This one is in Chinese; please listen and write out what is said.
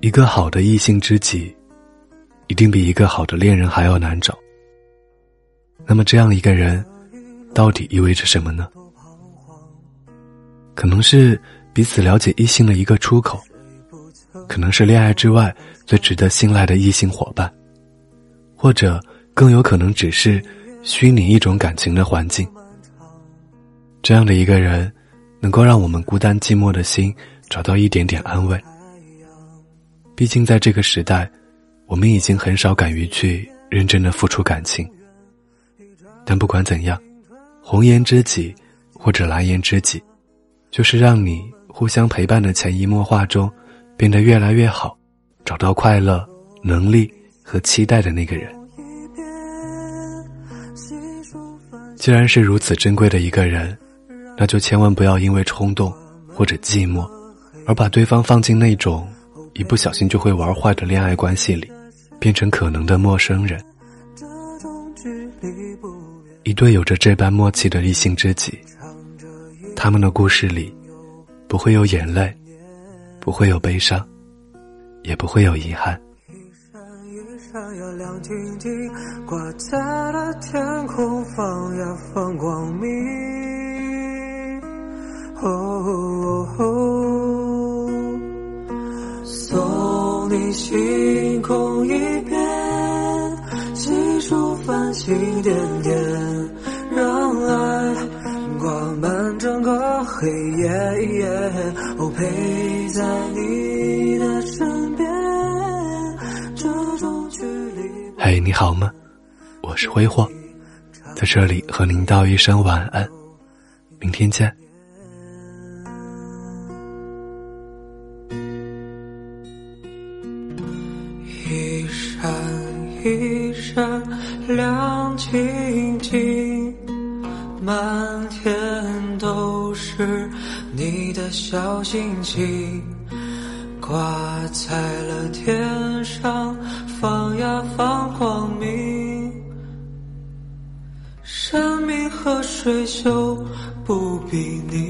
一个好的异性知己，一定比一个好的恋人还要难找。那么，这样一个人，到底意味着什么呢？可能是彼此了解异性的一个出口，可能是恋爱之外最值得信赖的异性伙伴，或者更有可能只是虚拟一种感情的环境。这样的一个人，能够让我们孤单寂寞的心找到一点点安慰。毕竟，在这个时代，我们已经很少敢于去认真的付出感情。但不管怎样，红颜知己或者蓝颜知己，就是让你互相陪伴的潜移默化中，变得越来越好，找到快乐、能力和期待的那个人。既然是如此珍贵的一个人，那就千万不要因为冲动或者寂寞，而把对方放进那种。一不小心就会玩坏的恋爱关系里，变成可能的陌生人。一对有着这般默契的异性知己，他们的故事里，不会有眼泪，不会有悲伤，也不会有遗憾。挂在了天空，放光明。你星空一片，细数繁星点点，让爱挂满整个黑夜。我陪在你的身边，这种距离。嘿，你好吗？我是挥霍，在这里和您道一声晚安，明天见。一闪一闪亮晶晶，满天都是你的小星星，挂在了天上，放呀放光明。山明和水秀，不比你。